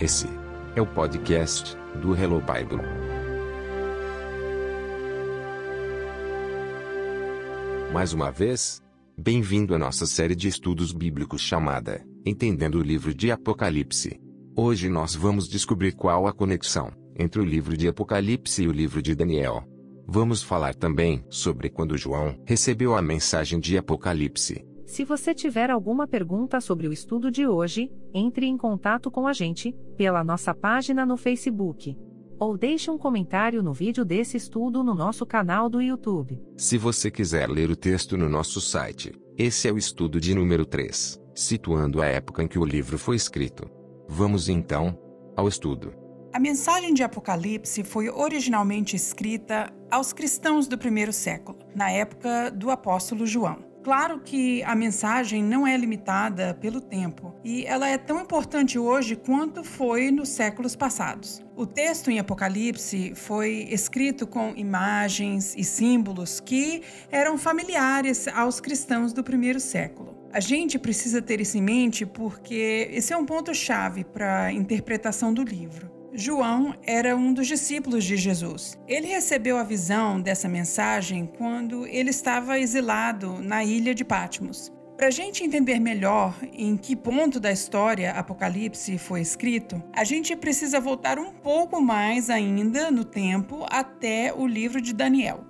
Esse é o podcast do Hello Bible. Mais uma vez, bem-vindo à nossa série de estudos bíblicos chamada Entendendo o Livro de Apocalipse. Hoje nós vamos descobrir qual a conexão entre o livro de Apocalipse e o livro de Daniel. Vamos falar também sobre quando João recebeu a mensagem de Apocalipse. Se você tiver alguma pergunta sobre o estudo de hoje, entre em contato com a gente, pela nossa página no Facebook. Ou deixe um comentário no vídeo desse estudo no nosso canal do YouTube. Se você quiser ler o texto no nosso site, esse é o estudo de número 3, situando a época em que o livro foi escrito. Vamos então ao estudo. A mensagem de Apocalipse foi originalmente escrita aos cristãos do primeiro século, na época do apóstolo João. Claro que a mensagem não é limitada pelo tempo e ela é tão importante hoje quanto foi nos séculos passados. O texto em Apocalipse foi escrito com imagens e símbolos que eram familiares aos cristãos do primeiro século. A gente precisa ter isso em mente porque esse é um ponto-chave para a interpretação do livro. João era um dos discípulos de Jesus. Ele recebeu a visão dessa mensagem quando ele estava exilado na ilha de Patmos. Para a gente entender melhor em que ponto da história Apocalipse foi escrito, a gente precisa voltar um pouco mais ainda no tempo até o livro de Daniel.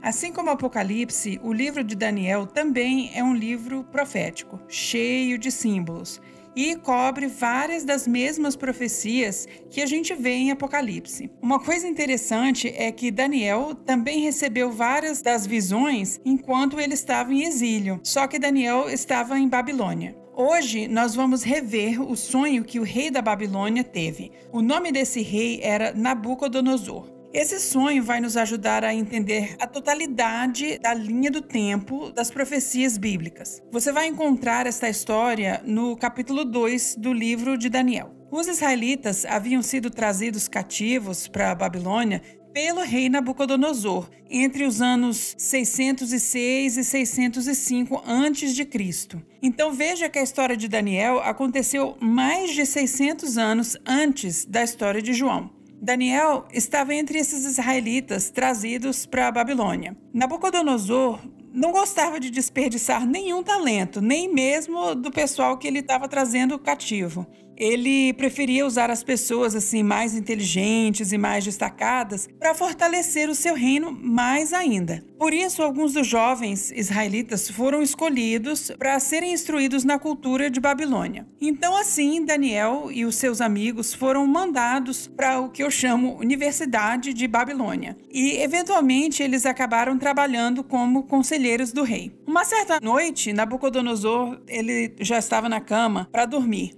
Assim como Apocalipse, o livro de Daniel também é um livro profético, cheio de símbolos e cobre várias das mesmas profecias que a gente vê em Apocalipse. Uma coisa interessante é que Daniel também recebeu várias das visões enquanto ele estava em exílio, só que Daniel estava em Babilônia. Hoje nós vamos rever o sonho que o rei da Babilônia teve. O nome desse rei era Nabucodonosor. Esse sonho vai nos ajudar a entender a totalidade da linha do tempo das profecias bíblicas. Você vai encontrar esta história no capítulo 2 do livro de Daniel. Os israelitas haviam sido trazidos cativos para a Babilônia pelo rei Nabucodonosor entre os anos 606 e 605 a.C. Então veja que a história de Daniel aconteceu mais de 600 anos antes da história de João. Daniel estava entre esses israelitas trazidos para a Babilônia. Nabucodonosor não gostava de desperdiçar nenhum talento, nem mesmo do pessoal que ele estava trazendo cativo. Ele preferia usar as pessoas assim mais inteligentes e mais destacadas para fortalecer o seu reino mais ainda. Por isso, alguns dos jovens israelitas foram escolhidos para serem instruídos na cultura de Babilônia. Então, assim, Daniel e os seus amigos foram mandados para o que eu chamo Universidade de Babilônia. E, eventualmente, eles acabaram trabalhando como conselheiros do rei. Uma certa noite, Nabucodonosor ele já estava na cama para dormir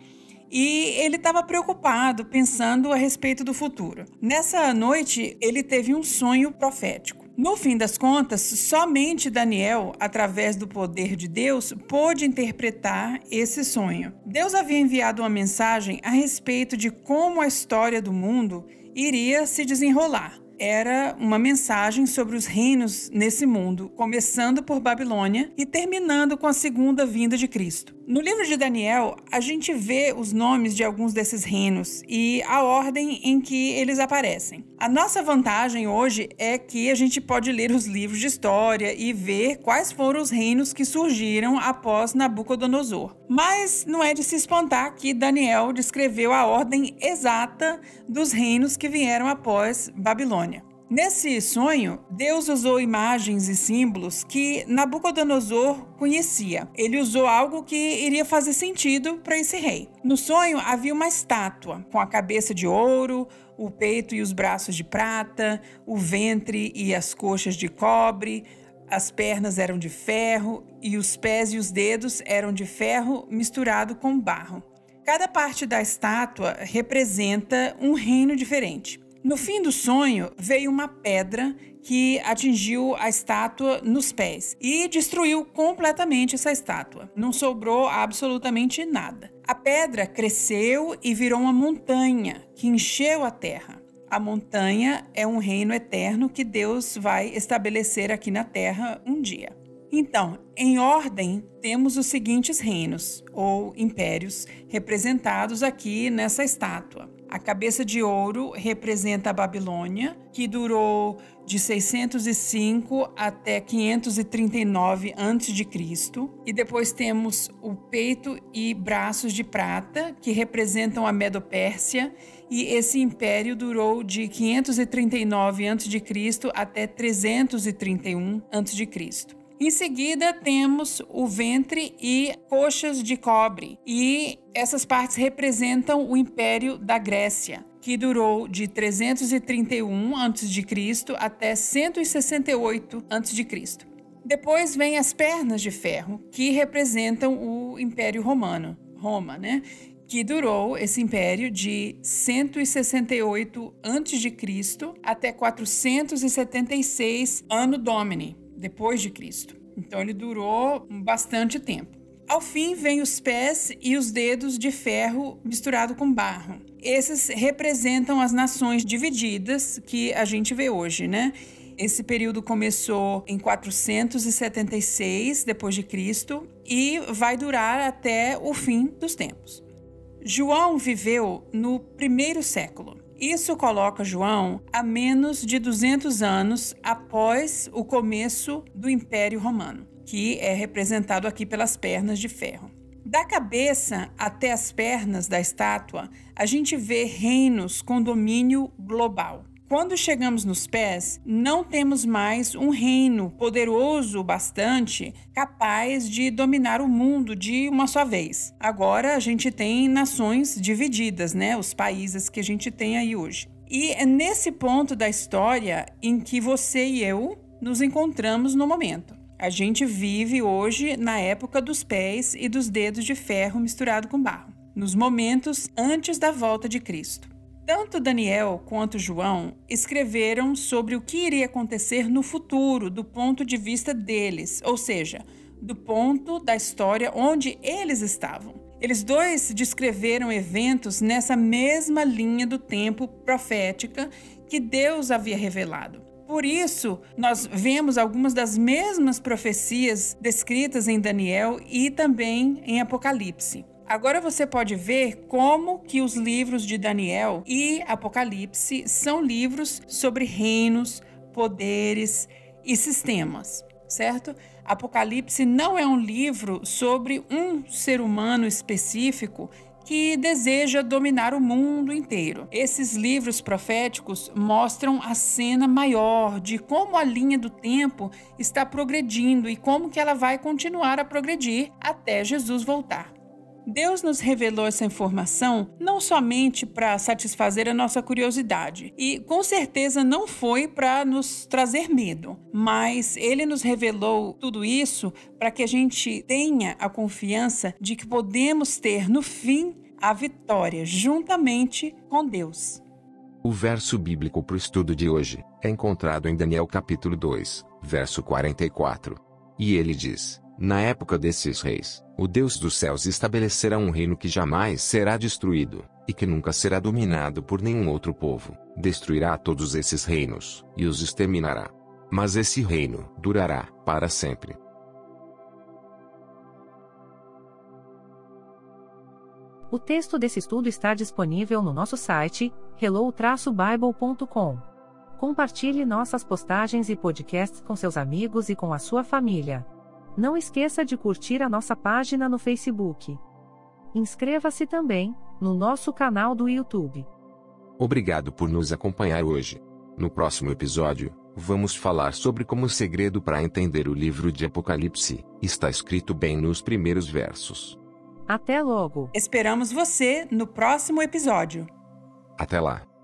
e ele estava preocupado, pensando a respeito do futuro. Nessa noite, ele teve um sonho profético. No fim das contas, somente Daniel, através do poder de Deus, pôde interpretar esse sonho. Deus havia enviado uma mensagem a respeito de como a história do mundo iria se desenrolar era uma mensagem sobre os reinos nesse mundo, começando por Babilônia e terminando com a segunda vinda de Cristo. No livro de Daniel, a gente vê os nomes de alguns desses reinos e a ordem em que eles aparecem. A nossa vantagem hoje é que a gente pode ler os livros de história e ver quais foram os reinos que surgiram após Nabucodonosor. Mas não é de se espantar que Daniel descreveu a ordem exata dos reinos que vieram após Babilônia. Nesse sonho, Deus usou imagens e símbolos que Nabucodonosor conhecia. Ele usou algo que iria fazer sentido para esse rei. No sonho havia uma estátua com a cabeça de ouro, o peito e os braços de prata, o ventre e as coxas de cobre, as pernas eram de ferro e os pés e os dedos eram de ferro misturado com barro. Cada parte da estátua representa um reino diferente. No fim do sonho, veio uma pedra que atingiu a estátua nos pés e destruiu completamente essa estátua. Não sobrou absolutamente nada. A pedra cresceu e virou uma montanha que encheu a terra. A montanha é um reino eterno que Deus vai estabelecer aqui na terra um dia. Então, em ordem, temos os seguintes reinos ou impérios representados aqui nessa estátua. A cabeça de ouro representa a Babilônia, que durou de 605 até 539 a.C. E depois temos o peito e braços de prata, que representam a Medo-Pérsia, e esse império durou de 539 a.C. até 331 a.C. Em seguida, temos o ventre e coxas de cobre, e essas partes representam o Império da Grécia, que durou de 331 a.C. até 168 a.C. Depois vem as pernas de ferro, que representam o Império Romano, Roma, né? Que durou esse império de 168 a.C. até 476 ano Domini depois de Cristo. Então ele durou bastante tempo. Ao fim vem os pés e os dedos de ferro misturado com barro. Esses representam as nações divididas que a gente vê hoje, né? Esse período começou em 476 depois de Cristo e vai durar até o fim dos tempos. João viveu no primeiro século. Isso coloca João a menos de 200 anos após o começo do Império Romano, que é representado aqui pelas pernas de ferro. Da cabeça até as pernas da estátua, a gente vê reinos com domínio global. Quando chegamos nos pés, não temos mais um reino poderoso bastante capaz de dominar o mundo de uma só vez. Agora a gente tem nações divididas, né? Os países que a gente tem aí hoje. E é nesse ponto da história em que você e eu nos encontramos no momento. A gente vive hoje na época dos pés e dos dedos de ferro misturado com barro, nos momentos antes da volta de Cristo. Tanto Daniel quanto João escreveram sobre o que iria acontecer no futuro, do ponto de vista deles, ou seja, do ponto da história onde eles estavam. Eles dois descreveram eventos nessa mesma linha do tempo profética que Deus havia revelado. Por isso, nós vemos algumas das mesmas profecias descritas em Daniel e também em Apocalipse. Agora você pode ver como que os livros de Daniel e Apocalipse são livros sobre reinos, poderes e sistemas, certo? Apocalipse não é um livro sobre um ser humano específico que deseja dominar o mundo inteiro. Esses livros proféticos mostram a cena maior de como a linha do tempo está progredindo e como que ela vai continuar a progredir até Jesus voltar. Deus nos revelou essa informação não somente para satisfazer a nossa curiosidade, e com certeza não foi para nos trazer medo, mas Ele nos revelou tudo isso para que a gente tenha a confiança de que podemos ter no fim a vitória juntamente com Deus. O verso bíblico para o estudo de hoje é encontrado em Daniel capítulo 2, verso 44. E ele diz: Na época desses reis, o Deus dos céus estabelecerá um reino que jamais será destruído, e que nunca será dominado por nenhum outro povo. Destruirá todos esses reinos, e os exterminará. Mas esse reino durará para sempre. O texto desse estudo está disponível no nosso site, hello-bible.com. Compartilhe nossas postagens e podcasts com seus amigos e com a sua família. Não esqueça de curtir a nossa página no Facebook. Inscreva-se também no nosso canal do YouTube. Obrigado por nos acompanhar hoje. No próximo episódio, vamos falar sobre como o segredo para entender o livro de Apocalipse está escrito bem nos primeiros versos. Até logo! Esperamos você no próximo episódio. Até lá!